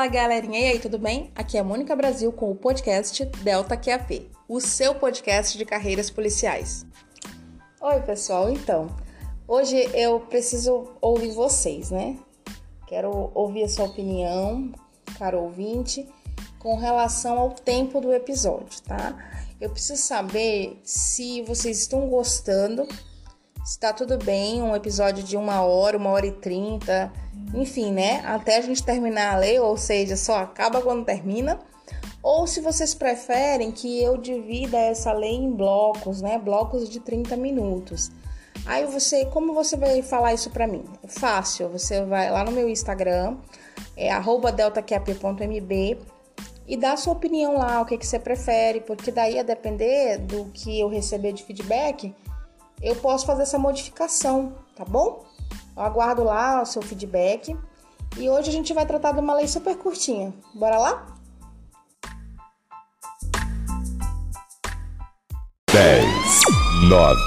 Fala galerinha, e aí, tudo bem? Aqui é a Mônica Brasil com o podcast Delta QAP, o seu podcast de carreiras policiais. Oi, pessoal, então, hoje eu preciso ouvir vocês, né? Quero ouvir a sua opinião, caro ouvinte, com relação ao tempo do episódio, tá? Eu preciso saber se vocês estão gostando, se tá tudo bem, um episódio de uma hora, uma hora e trinta enfim, né? Até a gente terminar a lei, ou seja, só acaba quando termina. Ou se vocês preferem que eu divida essa lei em blocos, né? Blocos de 30 minutos. Aí você, como você vai falar isso para mim? É fácil, você vai lá no meu Instagram, é deltacap.mb e dá sua opinião lá, o que, que você prefere, porque daí a depender do que eu receber de feedback, eu posso fazer essa modificação, tá bom? Eu aguardo lá o seu feedback. E hoje a gente vai tratar de uma lei super curtinha. Bora lá? 10, 9,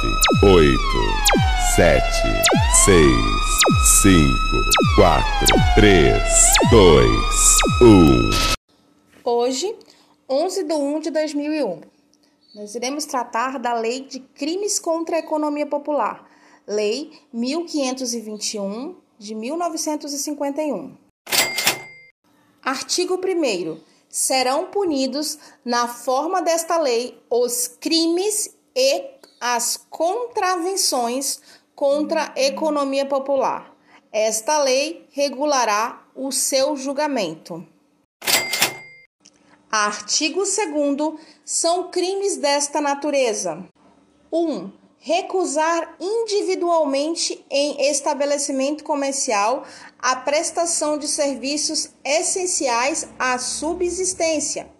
8, 7, 6, 5, 4, 3, 2, 1. Hoje, 11 de 1 de 2001, nós iremos tratar da Lei de Crimes contra a Economia Popular, Lei 1521 de 1951. Artigo 1 Serão punidos na forma desta lei os crimes e as contravenções contra a economia popular. Esta lei regulará o seu julgamento. Artigo 2 São crimes desta natureza: 1. Um, recusar individualmente em estabelecimento comercial a prestação de serviços essenciais à subsistência,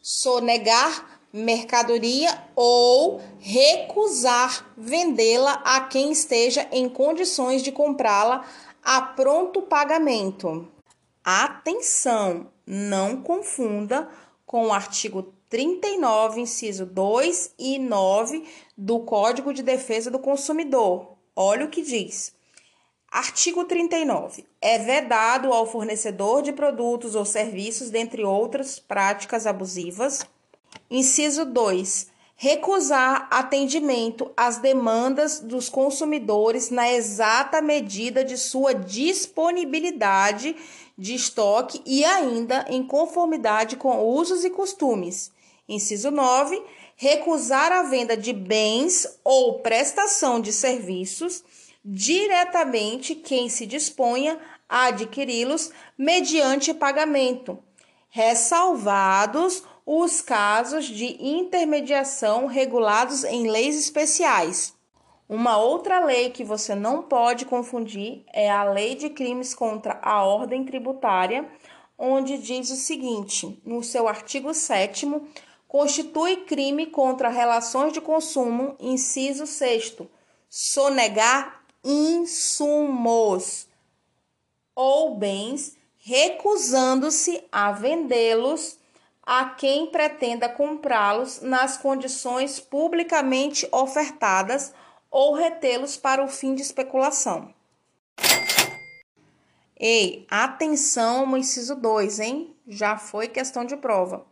sonegar mercadoria ou recusar vendê-la a quem esteja em condições de comprá-la a pronto pagamento. Atenção, não confunda com o artigo 39, inciso 2 e 9 do Código de Defesa do Consumidor. Olha o que diz. Artigo 39. É vedado ao fornecedor de produtos ou serviços, dentre outras práticas abusivas. Inciso 2. Recusar atendimento às demandas dos consumidores na exata medida de sua disponibilidade de estoque e ainda em conformidade com usos e costumes Inciso 9. Recusar a venda de bens ou prestação de serviços diretamente quem se disponha a adquiri-los mediante pagamento, ressalvados os casos de intermediação regulados em leis especiais. Uma outra lei que você não pode confundir é a Lei de Crimes contra a Ordem Tributária, onde diz o seguinte, no seu artigo 7 constitui crime contra relações de consumo, inciso 6 sonegar insumos ou bens, recusando-se a vendê-los a quem pretenda comprá-los nas condições publicamente ofertadas ou retê-los para o fim de especulação. Ei, atenção no inciso 2, hein? Já foi questão de prova.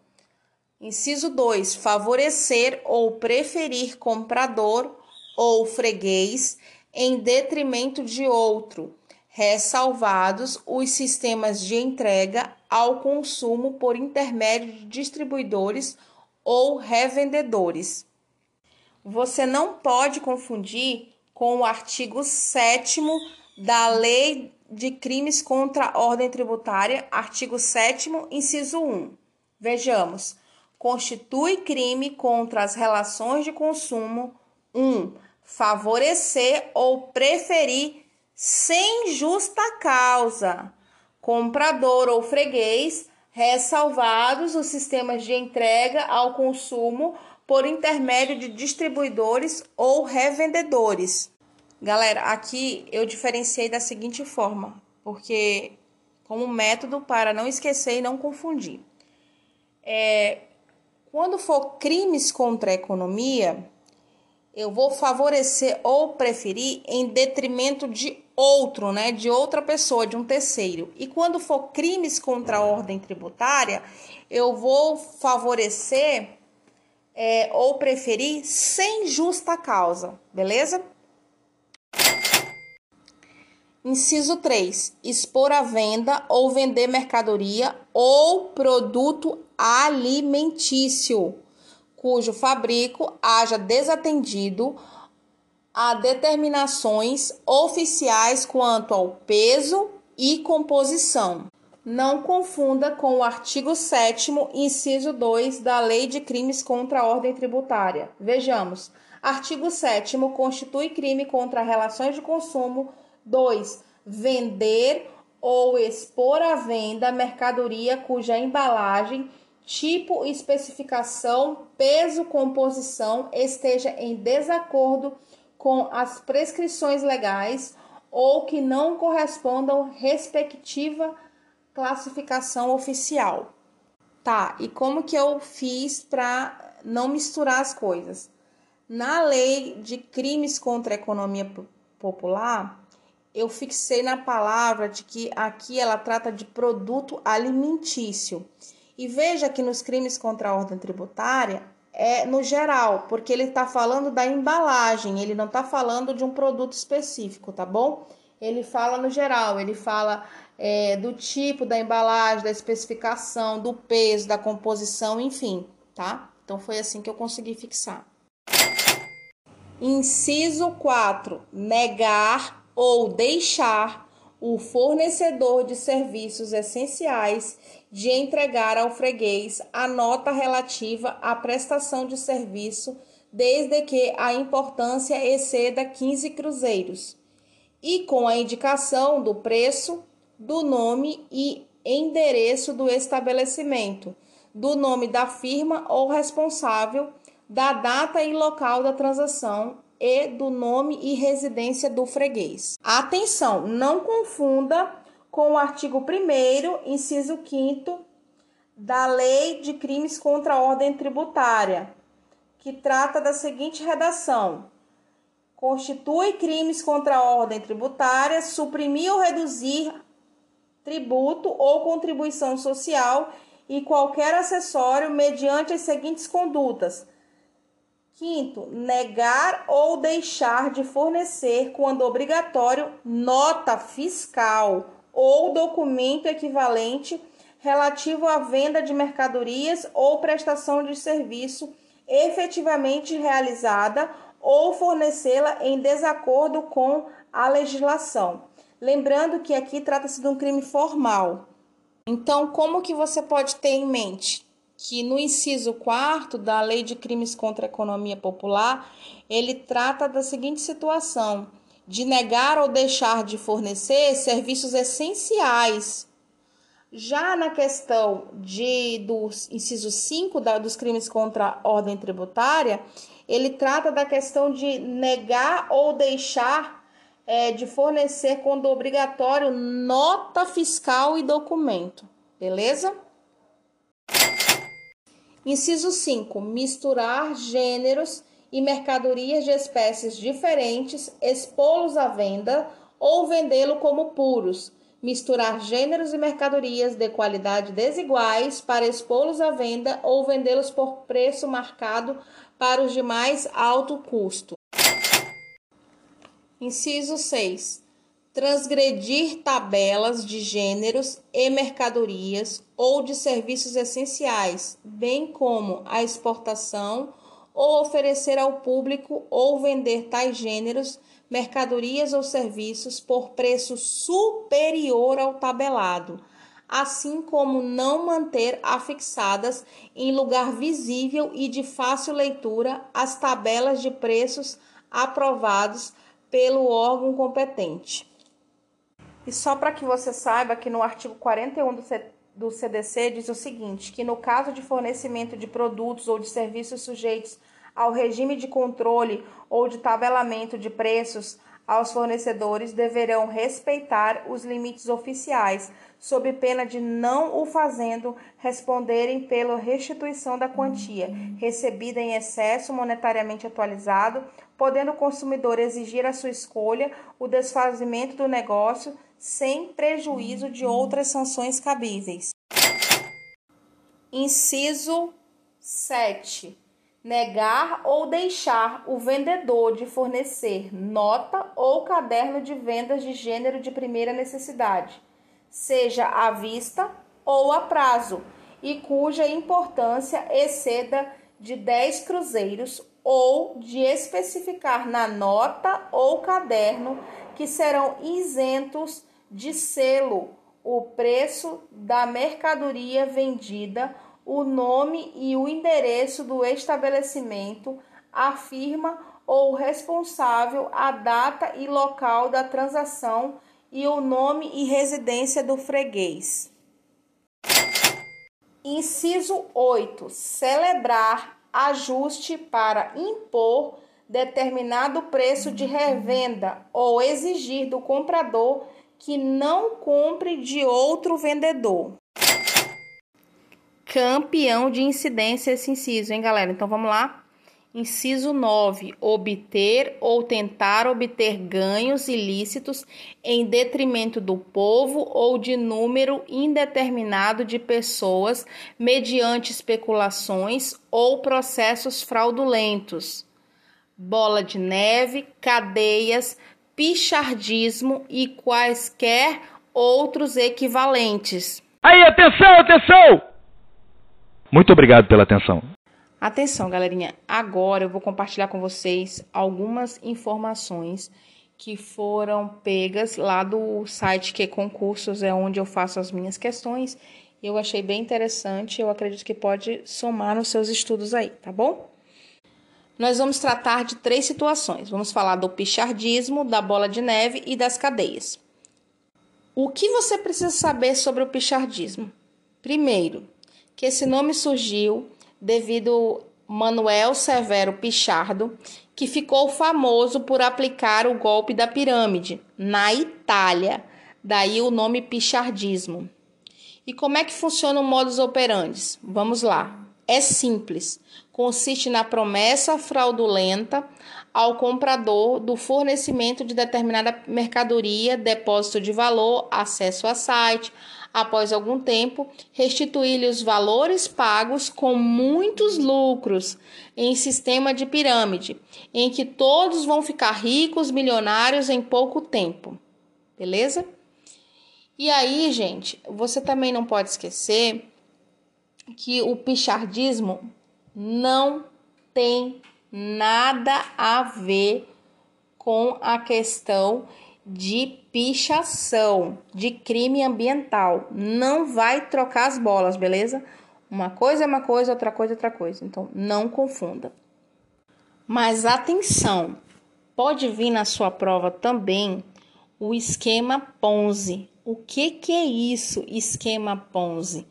Inciso 2. Favorecer ou preferir comprador ou freguês em detrimento de outro, ressalvados os sistemas de entrega ao consumo por intermédio de distribuidores ou revendedores. Você não pode confundir com o artigo 7 da Lei de Crimes contra a Ordem Tributária, artigo 7, inciso 1. Vejamos constitui crime contra as relações de consumo 1. Um, favorecer ou preferir sem justa causa comprador ou freguês, ressalvados os sistemas de entrega ao consumo por intermédio de distribuidores ou revendedores. Galera, aqui eu diferenciei da seguinte forma, porque como método para não esquecer e não confundir. É, quando for crimes contra a economia, eu vou favorecer ou preferir em detrimento de outro, né, de outra pessoa, de um terceiro. E quando for crimes contra a ordem tributária, eu vou favorecer é, ou preferir sem justa causa, beleza? Inciso 3. Expor à venda ou vender mercadoria ou produto alimentício, cujo fabrico haja desatendido a determinações oficiais quanto ao peso e composição. Não confunda com o artigo 7, inciso 2 da Lei de Crimes contra a Ordem Tributária. Vejamos. Artigo 7 constitui crime contra relações de consumo. 2. Vender ou expor à venda mercadoria cuja embalagem, tipo, especificação, peso, composição esteja em desacordo com as prescrições legais ou que não correspondam respectiva classificação oficial. Tá, e como que eu fiz para não misturar as coisas? Na lei de crimes contra a economia popular, eu fixei na palavra de que aqui ela trata de produto alimentício. E veja que nos crimes contra a ordem tributária é no geral, porque ele está falando da embalagem, ele não está falando de um produto específico, tá bom? Ele fala no geral, ele fala é, do tipo da embalagem, da especificação, do peso, da composição, enfim, tá? Então foi assim que eu consegui fixar. Inciso 4. Negar ou deixar o fornecedor de serviços essenciais de entregar ao freguês a nota relativa à prestação de serviço, desde que a importância exceda 15 cruzeiros, e com a indicação do preço, do nome e endereço do estabelecimento, do nome da firma ou responsável, da data e local da transação e do nome e residência do freguês. Atenção, não confunda com o artigo 1 inciso 5 da Lei de Crimes contra a Ordem Tributária, que trata da seguinte redação: constitui crimes contra a ordem tributária suprimir ou reduzir tributo ou contribuição social e qualquer acessório mediante as seguintes condutas: Quinto, negar ou deixar de fornecer, quando obrigatório, nota fiscal ou documento equivalente relativo à venda de mercadorias ou prestação de serviço efetivamente realizada ou fornecê-la em desacordo com a legislação. Lembrando que aqui trata-se de um crime formal. Então, como que você pode ter em mente? Que no inciso 4 da Lei de Crimes contra a Economia Popular, ele trata da seguinte situação: de negar ou deixar de fornecer serviços essenciais. Já na questão de, do inciso 5 da, dos crimes contra a ordem tributária, ele trata da questão de negar ou deixar é, de fornecer, quando obrigatório, nota fiscal e documento. Beleza? Inciso 5. Misturar gêneros e mercadorias de espécies diferentes, expô-los à venda ou vendê-lo como puros. Misturar gêneros e mercadorias de qualidade desiguais para expô-los à venda ou vendê-los por preço marcado para os de mais alto custo. Inciso 6 transgredir tabelas de gêneros e mercadorias ou de serviços essenciais, bem como a exportação ou oferecer ao público ou vender tais gêneros, mercadorias ou serviços por preço superior ao tabelado, assim como não manter afixadas em lugar visível e de fácil leitura as tabelas de preços aprovados pelo órgão competente. E só para que você saiba que no artigo 41 do, C, do CDC diz o seguinte, que no caso de fornecimento de produtos ou de serviços sujeitos ao regime de controle ou de tabelamento de preços, aos fornecedores deverão respeitar os limites oficiais, sob pena de não o fazendo responderem pela restituição da quantia recebida em excesso monetariamente atualizado podendo o consumidor exigir a sua escolha o desfazimento do negócio sem prejuízo de outras sanções cabíveis. Inciso 7. Negar ou deixar o vendedor de fornecer nota ou caderno de vendas de gênero de primeira necessidade, seja à vista ou a prazo, e cuja importância exceda de 10 cruzeiros, ou de especificar na nota ou caderno que serão isentos de selo o preço da mercadoria vendida, o nome e o endereço do estabelecimento, a firma ou responsável, a data e local da transação e o nome e residência do freguês. Inciso 8. Celebrar ajuste para impor determinado preço de revenda ou exigir do comprador que não compre de outro vendedor. Campeão de incidência esse inciso, hein, galera? Então vamos lá. Inciso 9. Obter ou tentar obter ganhos ilícitos em detrimento do povo ou de número indeterminado de pessoas mediante especulações ou processos fraudulentos. Bola de neve, cadeias, pichardismo e quaisquer outros equivalentes. Aí, atenção, atenção! Muito obrigado pela atenção. Atenção, galerinha. Agora eu vou compartilhar com vocês algumas informações que foram pegas lá do site que concursos é onde eu faço as minhas questões. Eu achei bem interessante, eu acredito que pode somar nos seus estudos aí, tá bom? Nós vamos tratar de três situações. Vamos falar do pichardismo, da bola de neve e das cadeias. O que você precisa saber sobre o pichardismo? Primeiro, que esse nome surgiu devido Manuel Severo Pichardo, que ficou famoso por aplicar o golpe da pirâmide na Itália, daí o nome pichardismo. E como é que funciona o modus operandi? Vamos lá. É simples. Consiste na promessa fraudulenta ao comprador do fornecimento de determinada mercadoria, depósito de valor, acesso a site, após algum tempo, restituir-lhe os valores pagos com muitos lucros em sistema de pirâmide, em que todos vão ficar ricos, milionários em pouco tempo. Beleza? E aí, gente, você também não pode esquecer que o pichardismo não tem nada a ver com a questão de pichação, de crime ambiental. Não vai trocar as bolas, beleza? Uma coisa é uma coisa, outra coisa é outra coisa. Então, não confunda. Mas atenção, pode vir na sua prova também o esquema Ponzi. O que, que é isso, esquema Ponzi?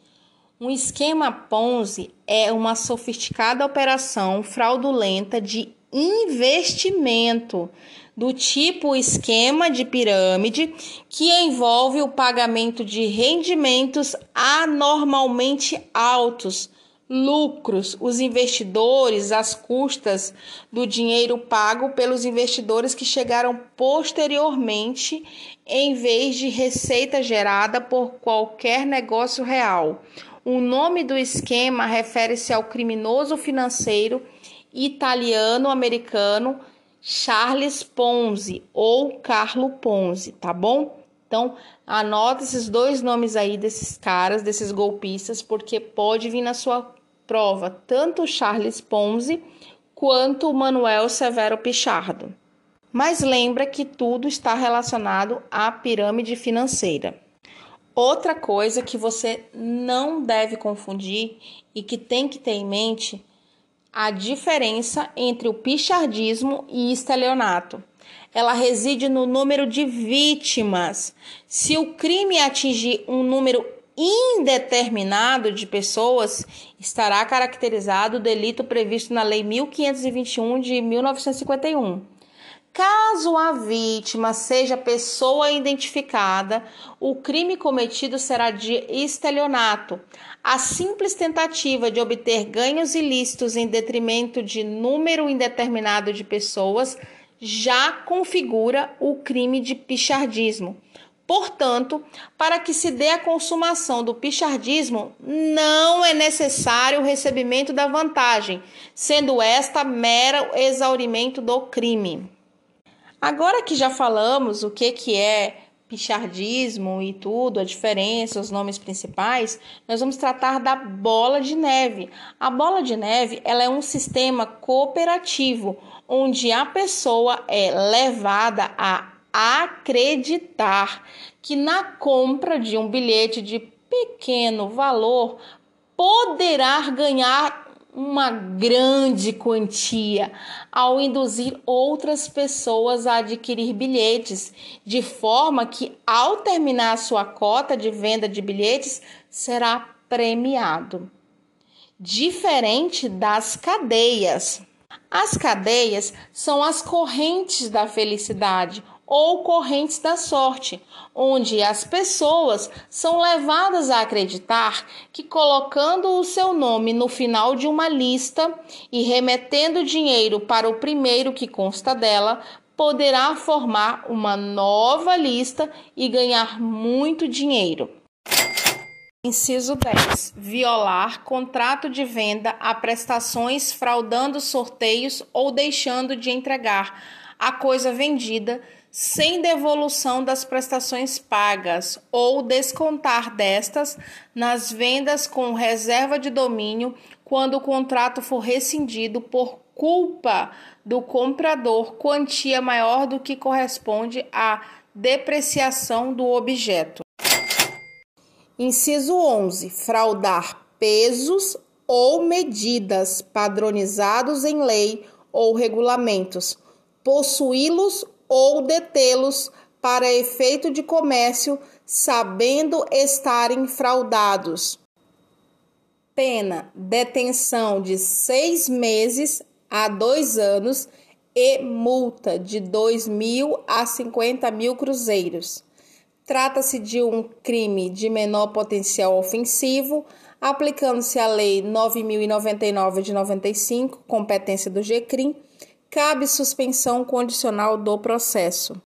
Um esquema Ponzi é uma sofisticada operação fraudulenta de investimento do tipo esquema de pirâmide que envolve o pagamento de rendimentos anormalmente altos, lucros, os investidores, as custas do dinheiro pago pelos investidores que chegaram posteriormente, em vez de receita gerada por qualquer negócio real. O nome do esquema refere-se ao criminoso financeiro italiano-americano Charles Ponzi ou Carlo Ponzi, tá bom? Então, anota esses dois nomes aí desses caras, desses golpistas, porque pode vir na sua prova tanto Charles Ponzi quanto Manuel Severo Pichardo. Mas lembra que tudo está relacionado à pirâmide financeira. Outra coisa que você não deve confundir e que tem que ter em mente a diferença entre o pichardismo e estelionato. Ela reside no número de vítimas. Se o crime atingir um número indeterminado de pessoas, estará caracterizado o delito previsto na Lei 1521 de 1951. Caso a vítima seja pessoa identificada, o crime cometido será de estelionato. A simples tentativa de obter ganhos ilícitos em detrimento de número indeterminado de pessoas já configura o crime de pichardismo. Portanto, para que se dê a consumação do pichardismo, não é necessário o recebimento da vantagem, sendo esta mero exaurimento do crime. Agora que já falamos o que, que é pichardismo e tudo, a diferença, os nomes principais, nós vamos tratar da bola de neve. A bola de neve ela é um sistema cooperativo onde a pessoa é levada a acreditar que na compra de um bilhete de pequeno valor poderá ganhar uma grande quantia ao induzir outras pessoas a adquirir bilhetes, de forma que, ao terminar sua cota de venda de bilhetes, será premiado. Diferente das cadeias. As cadeias são as correntes da felicidade, ou correntes da sorte, onde as pessoas são levadas a acreditar que colocando o seu nome no final de uma lista e remetendo dinheiro para o primeiro que consta dela, poderá formar uma nova lista e ganhar muito dinheiro. Inciso 10. Violar contrato de venda a prestações fraudando sorteios ou deixando de entregar a coisa vendida sem devolução das prestações pagas ou descontar destas nas vendas com reserva de domínio quando o contrato for rescindido por culpa do comprador quantia maior do que corresponde à depreciação do objeto. Inciso 11. Fraudar pesos ou medidas padronizados em lei ou regulamentos, possuí-los ou detê-los para efeito de comércio, sabendo estarem fraudados. Pena: detenção de seis meses a dois anos e multa de dois mil a cinquenta mil cruzeiros. Trata-se de um crime de menor potencial ofensivo, aplicando-se a Lei 9.099 de 95, competência do GCRIM cabe suspensão condicional do processo.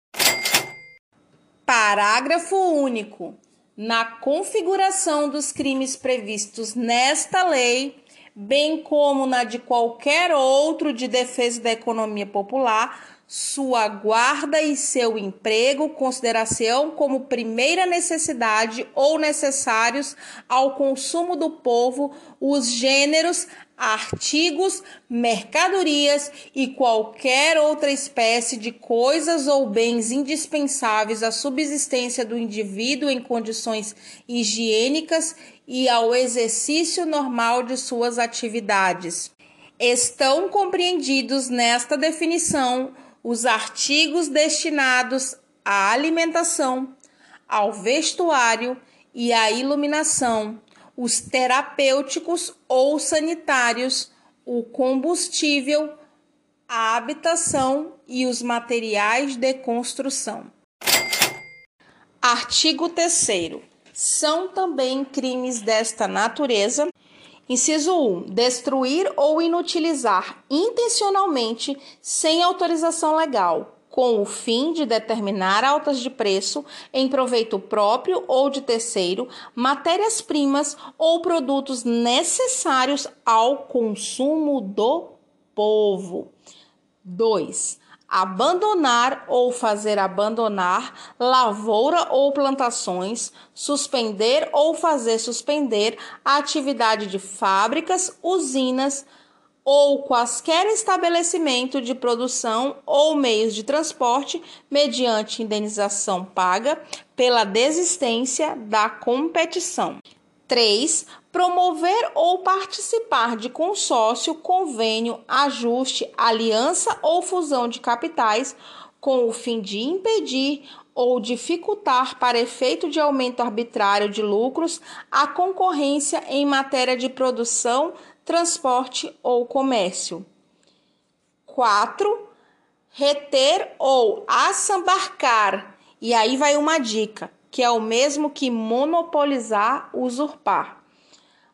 Parágrafo único. Na configuração dos crimes previstos nesta lei, bem como na de qualquer outro de defesa da economia popular, sua guarda e seu emprego consideração como primeira necessidade ou necessários ao consumo do povo os gêneros, artigos, mercadorias e qualquer outra espécie de coisas ou bens indispensáveis à subsistência do indivíduo em condições higiênicas e ao exercício normal de suas atividades. Estão compreendidos nesta definição os artigos destinados à alimentação, ao vestuário e à iluminação, os terapêuticos ou sanitários, o combustível, a habitação e os materiais de construção. Artigo 3. São também crimes desta natureza Inciso 1. Destruir ou inutilizar intencionalmente, sem autorização legal, com o fim de determinar altas de preço em proveito próprio ou de terceiro, matérias-primas ou produtos necessários ao consumo do povo. 2 abandonar ou fazer abandonar lavoura ou plantações, suspender ou fazer suspender a atividade de fábricas, usinas ou quaisquer estabelecimento de produção ou meios de transporte mediante indenização paga pela desistência da competição. 3. Promover ou participar de consórcio, convênio, ajuste, aliança ou fusão de capitais com o fim de impedir ou dificultar, para efeito de aumento arbitrário de lucros, a concorrência em matéria de produção, transporte ou comércio. 4 reter ou assambarcar. E aí vai uma dica, que é o mesmo que monopolizar, usurpar.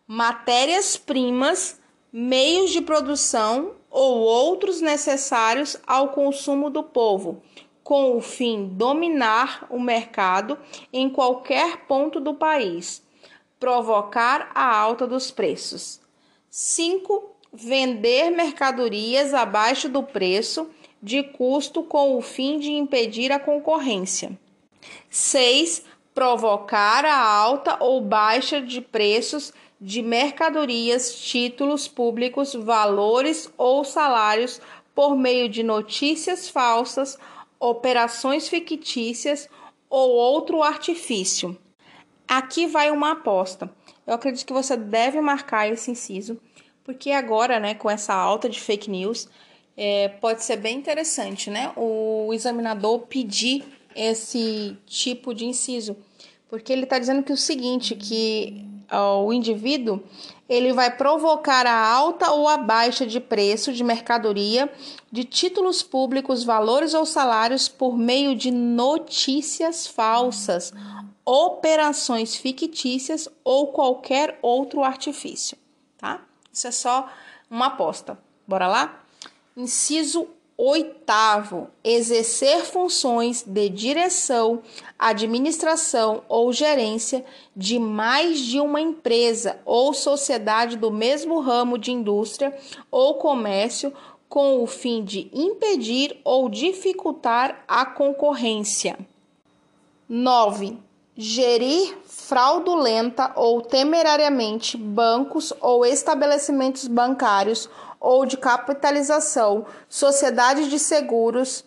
Matérias-primas, meios de produção ou outros necessários ao consumo do povo, com o fim dominar o mercado em qualquer ponto do país, provocar a alta dos preços. 5. Vender mercadorias abaixo do preço de custo com o fim de impedir a concorrência. 6. Provocar a alta ou baixa de preços de mercadorias, títulos públicos, valores ou salários por meio de notícias falsas, operações fictícias ou outro artifício. Aqui vai uma aposta. Eu acredito que você deve marcar esse inciso, porque agora, né, com essa alta de fake news, é, pode ser bem interessante, né? O examinador pedir esse tipo de inciso, porque ele está dizendo que o seguinte, que ó, o indivíduo ele vai provocar a alta ou a baixa de preço de mercadoria, de títulos públicos, valores ou salários por meio de notícias falsas, operações fictícias ou qualquer outro artifício, tá? Isso é só uma aposta. Bora lá? Inciso oitavo, exercer funções de direção, administração ou gerência de mais de uma empresa ou sociedade do mesmo ramo de indústria ou comércio com o fim de impedir ou dificultar a concorrência. 9. Gerir fraudulenta ou temerariamente bancos ou estabelecimentos bancários ou de capitalização, sociedades de seguros,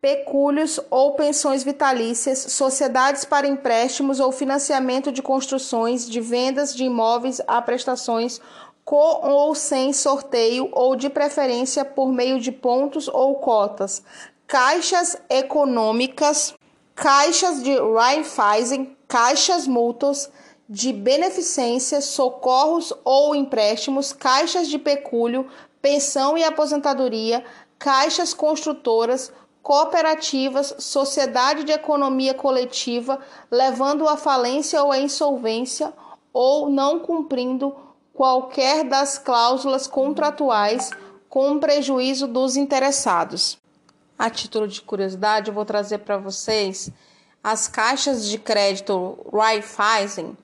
pecúlios ou pensões vitalícias, sociedades para empréstimos ou financiamento de construções, de vendas de imóveis a prestações com ou sem sorteio ou de preferência por meio de pontos ou cotas, caixas econômicas, caixas de Raiffeisen, caixas mútuas, de beneficência, socorros ou empréstimos, caixas de pecúlio, pensão e aposentadoria, caixas construtoras, cooperativas, sociedade de economia coletiva, levando à falência ou à insolvência ou não cumprindo qualquer das cláusulas contratuais com prejuízo dos interessados. A título de curiosidade, eu vou trazer para vocês as caixas de crédito Raiffeisen,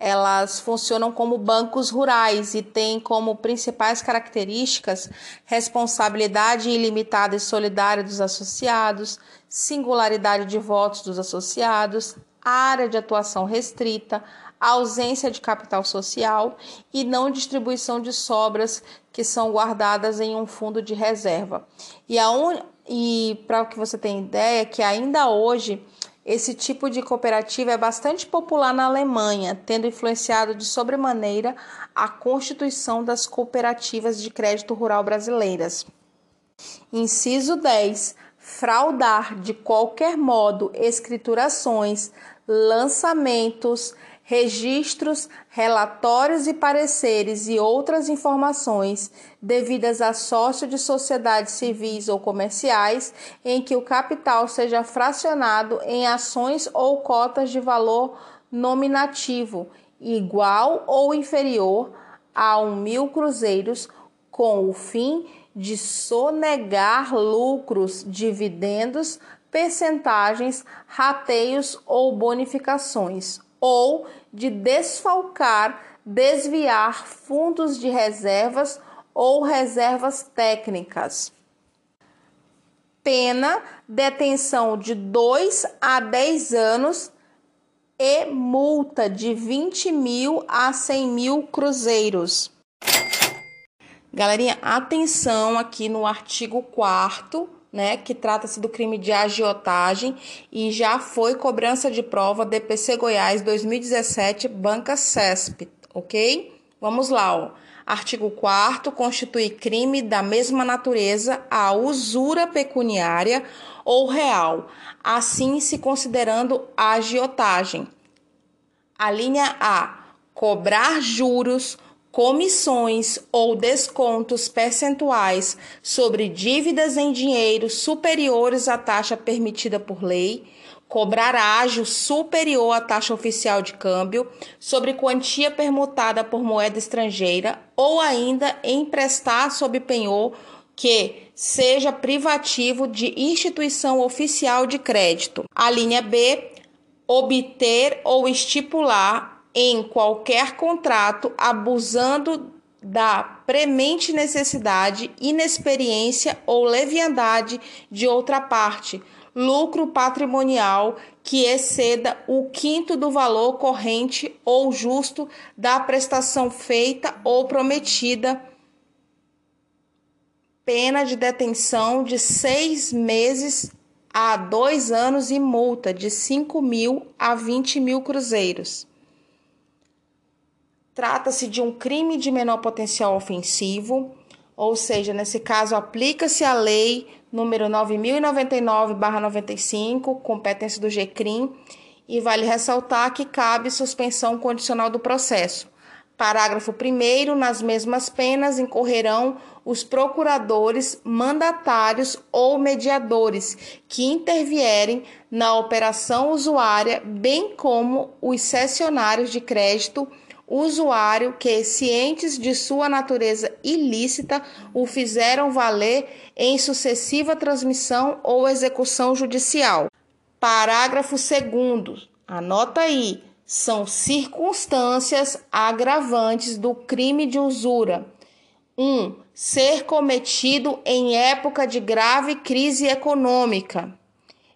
elas funcionam como bancos rurais e têm como principais características responsabilidade ilimitada e solidária dos associados, singularidade de votos dos associados, área de atuação restrita, ausência de capital social e não distribuição de sobras que são guardadas em um fundo de reserva. E, un... e para que você tenha ideia, que ainda hoje esse tipo de cooperativa é bastante popular na Alemanha, tendo influenciado de sobremaneira a constituição das cooperativas de crédito rural brasileiras. Inciso 10. Fraudar de qualquer modo escriturações, lançamentos, registros, relatórios e pareceres e outras informações devidas a sócio de sociedades civis ou comerciais em que o capital seja fracionado em ações ou cotas de valor nominativo igual ou inferior a um mil cruzeiros com o fim de sonegar lucros, dividendos, percentagens, rateios ou bonificações ou de desfalcar, desviar fundos de reservas ou reservas técnicas. Pena, detenção de 2 a 10 anos e multa de 20 mil a 100 mil cruzeiros. Galerinha, atenção aqui no artigo 4 né, que trata-se do crime de agiotagem e já foi cobrança de prova DPC Goiás 2017, banca CESP, ok? Vamos lá, ó. Artigo 4 constitui crime da mesma natureza a usura pecuniária ou real, assim se considerando agiotagem. A linha A, cobrar juros, comissões ou descontos percentuais sobre dívidas em dinheiro superiores à taxa permitida por lei, cobrar ágio superior à taxa oficial de câmbio sobre quantia permutada por moeda estrangeira ou ainda emprestar sob penhor que seja privativo de instituição oficial de crédito. A linha B, obter ou estipular em qualquer contrato abusando da premente necessidade, inexperiência ou leviandade de outra parte, lucro patrimonial que exceda o quinto do valor corrente ou justo da prestação feita ou prometida, pena de detenção de seis meses a dois anos e multa de cinco mil a vinte mil cruzeiros. Trata-se de um crime de menor potencial ofensivo, ou seja, nesse caso aplica-se a lei número 9099/95, competência do GCRIM, e vale ressaltar que cabe suspensão condicional do processo. Parágrafo 1 nas mesmas penas incorrerão os procuradores, mandatários ou mediadores que intervierem na operação usuária, bem como os cessionários de crédito usuário que, cientes de sua natureza ilícita, o fizeram valer em sucessiva transmissão ou execução judicial. Parágrafo 2. Anota aí. São circunstâncias agravantes do crime de usura. 1. Um, ser cometido em época de grave crise econômica.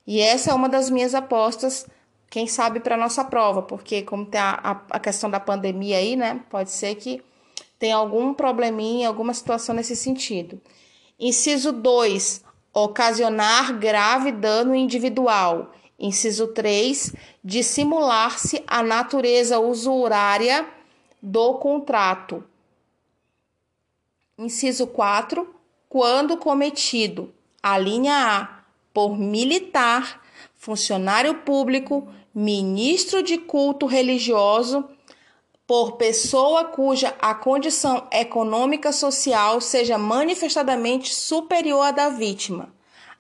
E essa é uma das minhas apostas quem sabe para nossa prova, porque como tem a, a, questão da pandemia aí, né? Pode ser que tenha algum probleminha, alguma situação nesse sentido. Inciso 2, ocasionar grave dano individual. Inciso 3, dissimular-se a natureza usurária do contrato. Inciso 4, quando cometido, a linha A, por militar, funcionário público, ministro de culto religioso por pessoa cuja a condição econômica social seja manifestadamente superior à da vítima.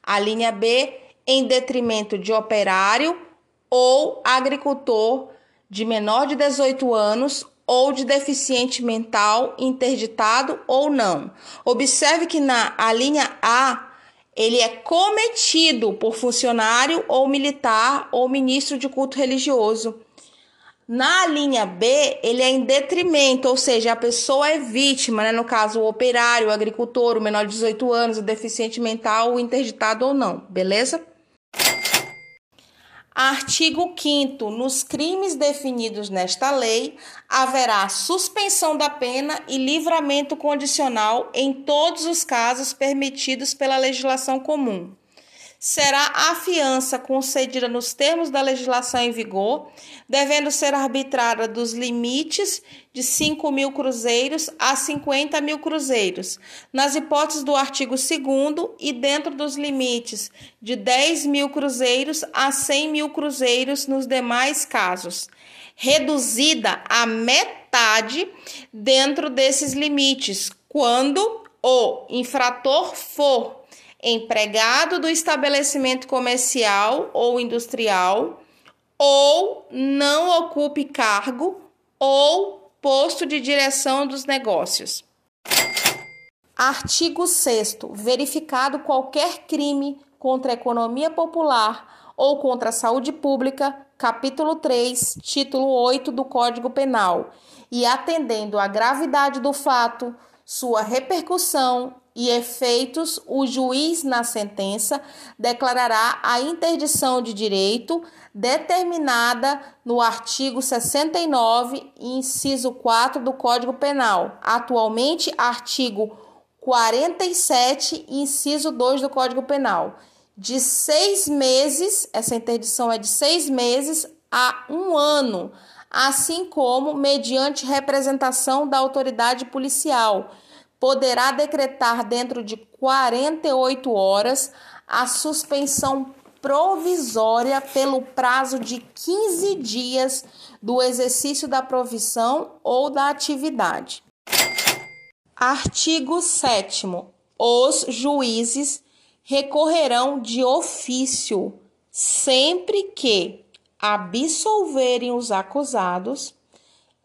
A linha B, em detrimento de operário ou agricultor de menor de 18 anos ou de deficiente mental, interditado ou não. Observe que na a linha A ele é cometido por funcionário ou militar ou ministro de culto religioso. Na linha B, ele é em detrimento, ou seja, a pessoa é vítima, né? no caso, o operário, o agricultor, o menor de 18 anos, o deficiente mental, o interditado ou não, beleza? Artigo 5 Nos crimes definidos nesta lei, haverá suspensão da pena e livramento condicional em todos os casos permitidos pela legislação comum será a fiança concedida nos termos da legislação em vigor, devendo ser arbitrada dos limites de 5 mil cruzeiros a 50 mil cruzeiros, nas hipóteses do artigo 2 e dentro dos limites de 10 mil cruzeiros a 100 mil cruzeiros nos demais casos, reduzida a metade dentro desses limites, quando o infrator for empregado do estabelecimento comercial ou industrial, ou não ocupe cargo ou posto de direção dos negócios. Artigo 6. Verificado qualquer crime contra a economia popular ou contra a saúde pública, capítulo 3, título 8 do Código Penal, e atendendo à gravidade do fato, sua repercussão e efeitos, o juiz, na sentença, declarará a interdição de direito determinada no artigo 69, inciso 4 do Código Penal, atualmente artigo 47, inciso 2 do Código Penal, de seis meses, essa interdição é de seis meses a um ano, assim como mediante representação da autoridade policial poderá decretar dentro de 48 horas a suspensão provisória pelo prazo de 15 dias do exercício da provisão ou da atividade. Artigo 7. Os juízes recorrerão de ofício sempre que absolverem os acusados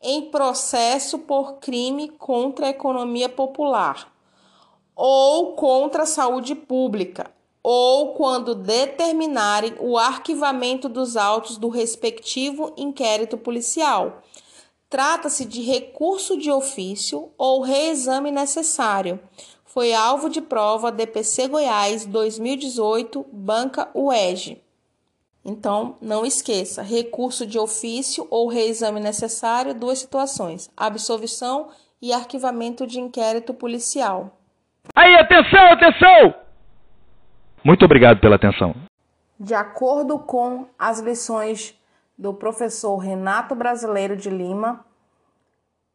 em processo por crime contra a economia popular ou contra a saúde pública, ou quando determinarem o arquivamento dos autos do respectivo inquérito policial Trata-se de recurso de ofício ou reexame necessário. Foi alvo de prova DPC Goiás 2018, banca UEG. Então, não esqueça, recurso de ofício ou reexame necessário, duas situações: absolvição e arquivamento de inquérito policial. Aí, atenção, atenção! Muito obrigado pela atenção. De acordo com as lições do professor Renato Brasileiro de Lima,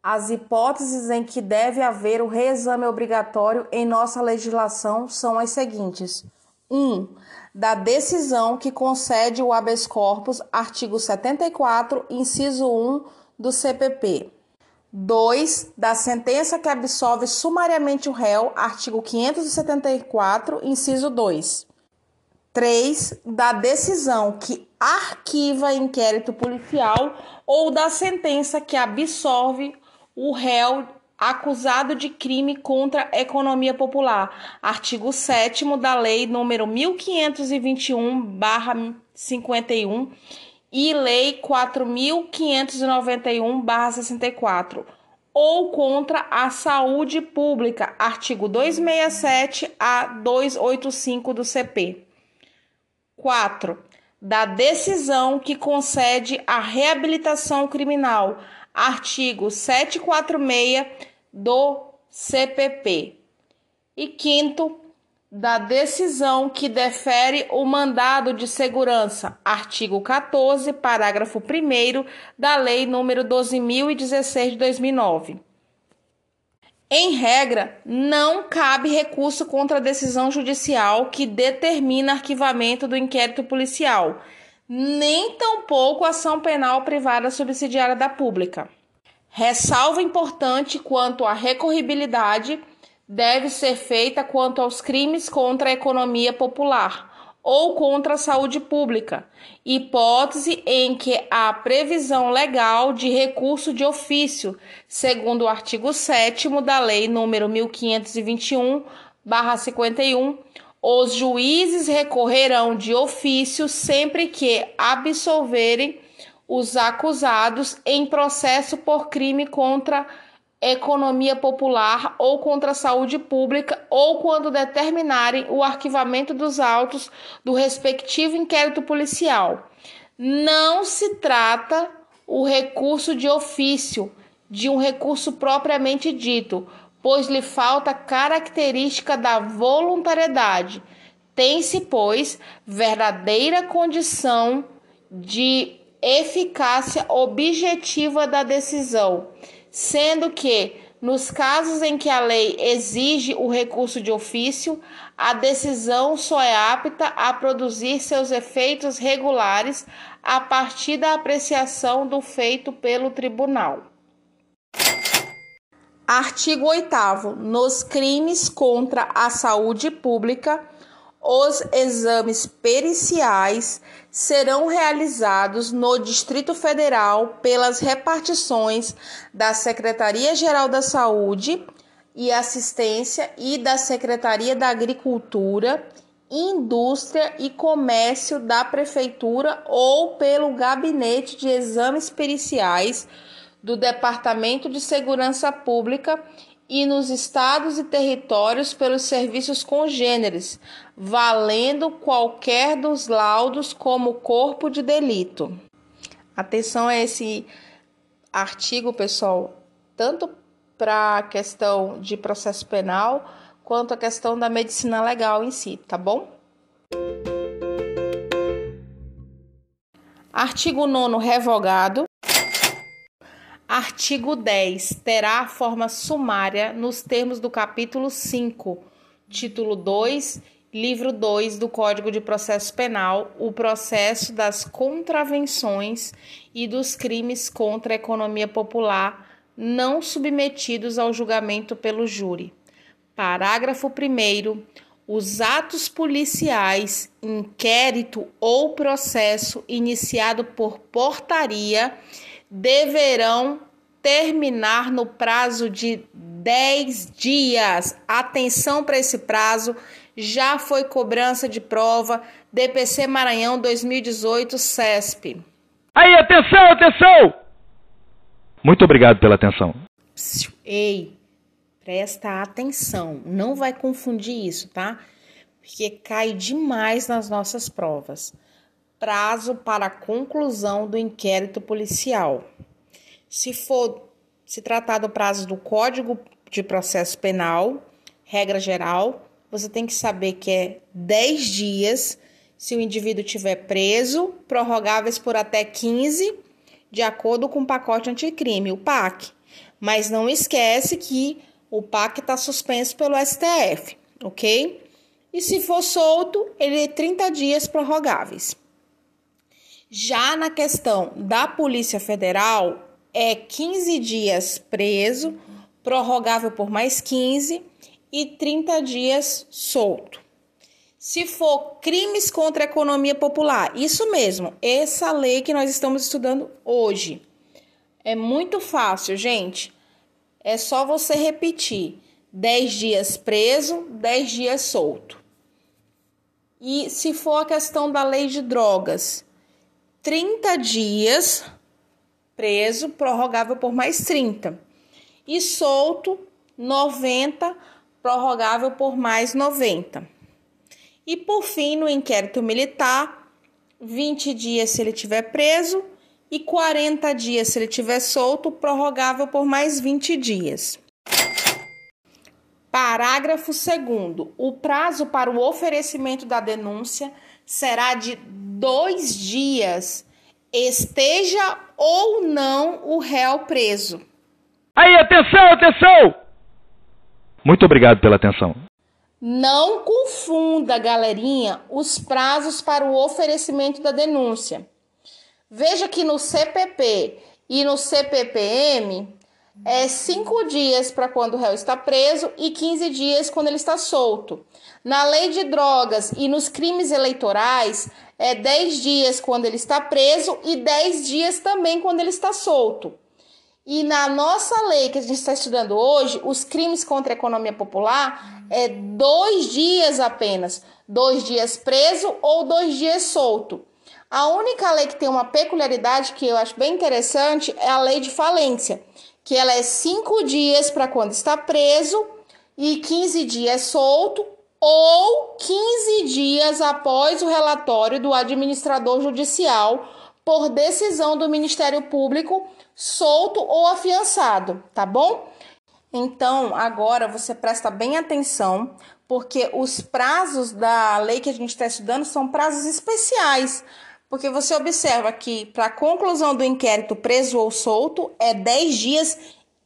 as hipóteses em que deve haver o reexame obrigatório em nossa legislação são as seguintes: 1. Um, da decisão que concede o habeas corpus, artigo 74, inciso 1 do CPP. 2. Da sentença que absolve sumariamente o réu, artigo 574, inciso 2. 3. Da decisão que arquiva inquérito policial ou da sentença que absolve o réu acusado de crime contra a economia popular. Artigo 7 da Lei número 1521/51 e Lei 4591/64 ou contra a saúde pública, artigo 267 a 285 do CP. 4. Da decisão que concede a reabilitação criminal, artigo 746 do CPP. E quinto, da decisão que defere o mandado de segurança, artigo 14, parágrafo 1 da Lei nº 12016 de 2009. Em regra, não cabe recurso contra a decisão judicial que determina arquivamento do inquérito policial, nem tampouco ação penal privada subsidiária da pública. Ressalva importante quanto à recorribilidade deve ser feita quanto aos crimes contra a economia popular ou contra a saúde pública, hipótese em que há previsão legal de recurso de ofício, segundo o artigo 7 da Lei nº 1521/51, os juízes recorrerão de ofício sempre que absolverem os acusados em processo por crime contra economia popular ou contra a saúde pública ou quando determinarem o arquivamento dos autos do respectivo inquérito policial. Não se trata o recurso de ofício de um recurso propriamente dito, pois lhe falta característica da voluntariedade. Tem-se, pois, verdadeira condição de eficácia objetiva da decisão sendo que, nos casos em que a lei exige o recurso de ofício, a decisão só é apta a produzir seus efeitos regulares a partir da apreciação do feito pelo tribunal. Artigo 8. Nos crimes contra a saúde pública, os exames periciais serão realizados no Distrito Federal pelas repartições da Secretaria-Geral da Saúde e Assistência e da Secretaria da Agricultura, Indústria e Comércio da Prefeitura ou pelo Gabinete de Exames Periciais do Departamento de Segurança Pública e nos estados e territórios pelos serviços congêneres, valendo qualquer dos laudos como corpo de delito. Atenção a esse artigo, pessoal, tanto para a questão de processo penal quanto a questão da medicina legal em si, tá bom? Artigo 9 revogado. Artigo 10. Terá a forma sumária nos termos do capítulo 5, título 2, livro 2 do Código de Processo Penal, o processo das contravenções e dos crimes contra a economia popular não submetidos ao julgamento pelo júri. Parágrafo 1. Os atos policiais, inquérito ou processo iniciado por portaria deverão terminar no prazo de 10 dias. Atenção para esse prazo. Já foi cobrança de prova DPC Maranhão 2018 CESP. Aí, atenção, atenção! Muito obrigado pela atenção. Ei, presta atenção, não vai confundir isso, tá? Porque cai demais nas nossas provas. Prazo para conclusão do inquérito policial. Se for se tratar do prazo do Código de Processo Penal, regra geral, você tem que saber que é 10 dias se o indivíduo estiver preso, prorrogáveis por até 15, de acordo com o pacote anticrime, o PAC. Mas não esquece que o PAC está suspenso pelo STF, ok? E se for solto, ele é 30 dias prorrogáveis. Já na questão da Polícia Federal, é 15 dias preso, prorrogável por mais 15 e 30 dias solto. Se for crimes contra a economia popular, isso mesmo, essa lei que nós estamos estudando hoje. É muito fácil, gente. É só você repetir: 10 dias preso, 10 dias solto. E se for a questão da lei de drogas, 30 dias preso, prorrogável por mais 30. E solto, 90, prorrogável por mais 90. E por fim, no inquérito militar, 20 dias se ele tiver preso e 40 dias se ele tiver solto, prorrogável por mais 20 dias. Parágrafo 2. O prazo para o oferecimento da denúncia será de dois dias, esteja ou não o réu preso. Aí, atenção, atenção! Muito obrigado pela atenção. Não confunda, galerinha, os prazos para o oferecimento da denúncia. Veja que no CPP e no CPPM é cinco dias para quando o réu está preso e 15 dias quando ele está solto. Na lei de drogas e nos crimes eleitorais é 10 dias quando ele está preso e 10 dias também quando ele está solto. E na nossa lei que a gente está estudando hoje, os crimes contra a economia popular é dois dias apenas, dois dias preso ou dois dias solto. A única lei que tem uma peculiaridade que eu acho bem interessante é a lei de falência, que ela é cinco dias para quando está preso e 15 dias solto ou 15 dias após o relatório do administrador judicial por decisão do Ministério Público solto ou afiançado, tá bom? Então, agora você presta bem atenção, porque os prazos da lei que a gente está estudando são prazos especiais. Porque você observa que para a conclusão do inquérito preso ou solto é 10 dias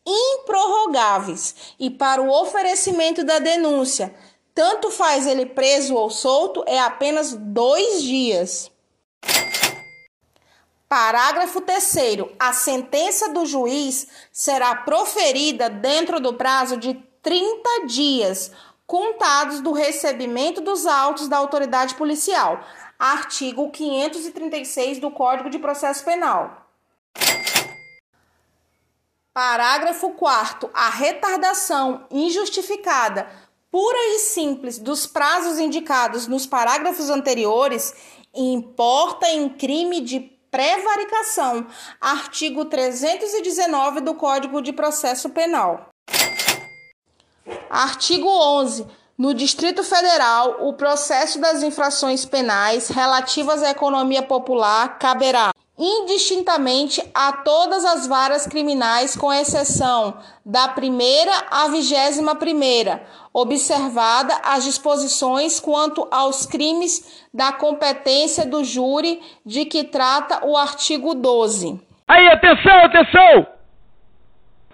improrrogáveis. E para o oferecimento da denúncia, tanto faz ele preso ou solto, é apenas dois dias. Parágrafo 3. A sentença do juiz será proferida dentro do prazo de 30 dias, contados do recebimento dos autos da autoridade policial. Artigo 536 do Código de Processo Penal. Parágrafo 4. A retardação injustificada, pura e simples, dos prazos indicados nos parágrafos anteriores importa em crime de prevaricação, artigo 319 do Código de Processo Penal. Artigo 11. No Distrito Federal, o processo das infrações penais relativas à economia popular caberá indistintamente a todas as varas criminais, com exceção da primeira à vigésima primeira, observada as disposições quanto aos crimes da competência do júri de que trata o artigo 12. Aí, atenção, atenção!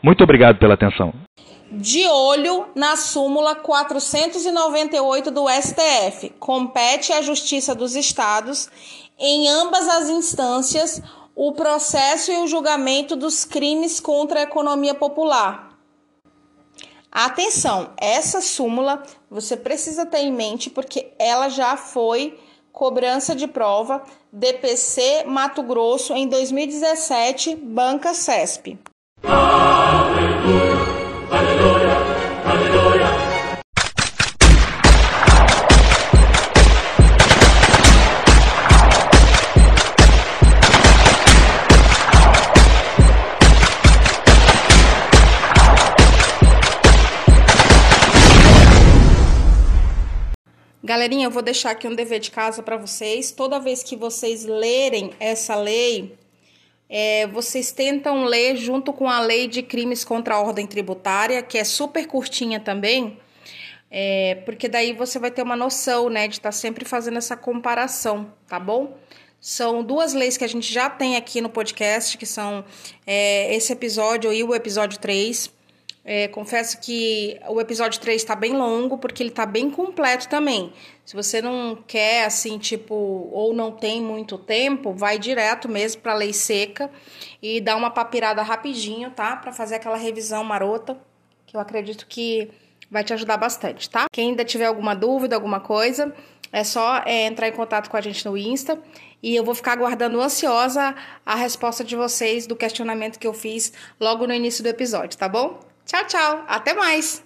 Muito obrigado pela atenção. De olho na súmula 498 do STF, compete à Justiça dos Estados em ambas as instâncias o processo e o julgamento dos crimes contra a economia popular. Atenção, essa súmula você precisa ter em mente porque ela já foi cobrança de prova DPC Mato Grosso em 2017, Banca CESP. Aleluia, Galerinha, eu vou deixar aqui um dever de casa para vocês. Toda vez que vocês lerem essa lei, é, vocês tentam ler junto com a lei de crimes contra a ordem tributária, que é super curtinha também, é, porque daí você vai ter uma noção, né, de estar tá sempre fazendo essa comparação, tá bom? São duas leis que a gente já tem aqui no podcast, que são é, esse episódio e o episódio 3. É, confesso que o episódio 3 está bem longo, porque ele está bem completo também. Se você não quer, assim, tipo, ou não tem muito tempo, vai direto mesmo para lei seca e dá uma papirada rapidinho, tá? Para fazer aquela revisão marota, que eu acredito que vai te ajudar bastante, tá? Quem ainda tiver alguma dúvida, alguma coisa, é só é, entrar em contato com a gente no Insta e eu vou ficar aguardando ansiosa a resposta de vocês do questionamento que eu fiz logo no início do episódio, tá bom? Tchau, tchau. Até mais.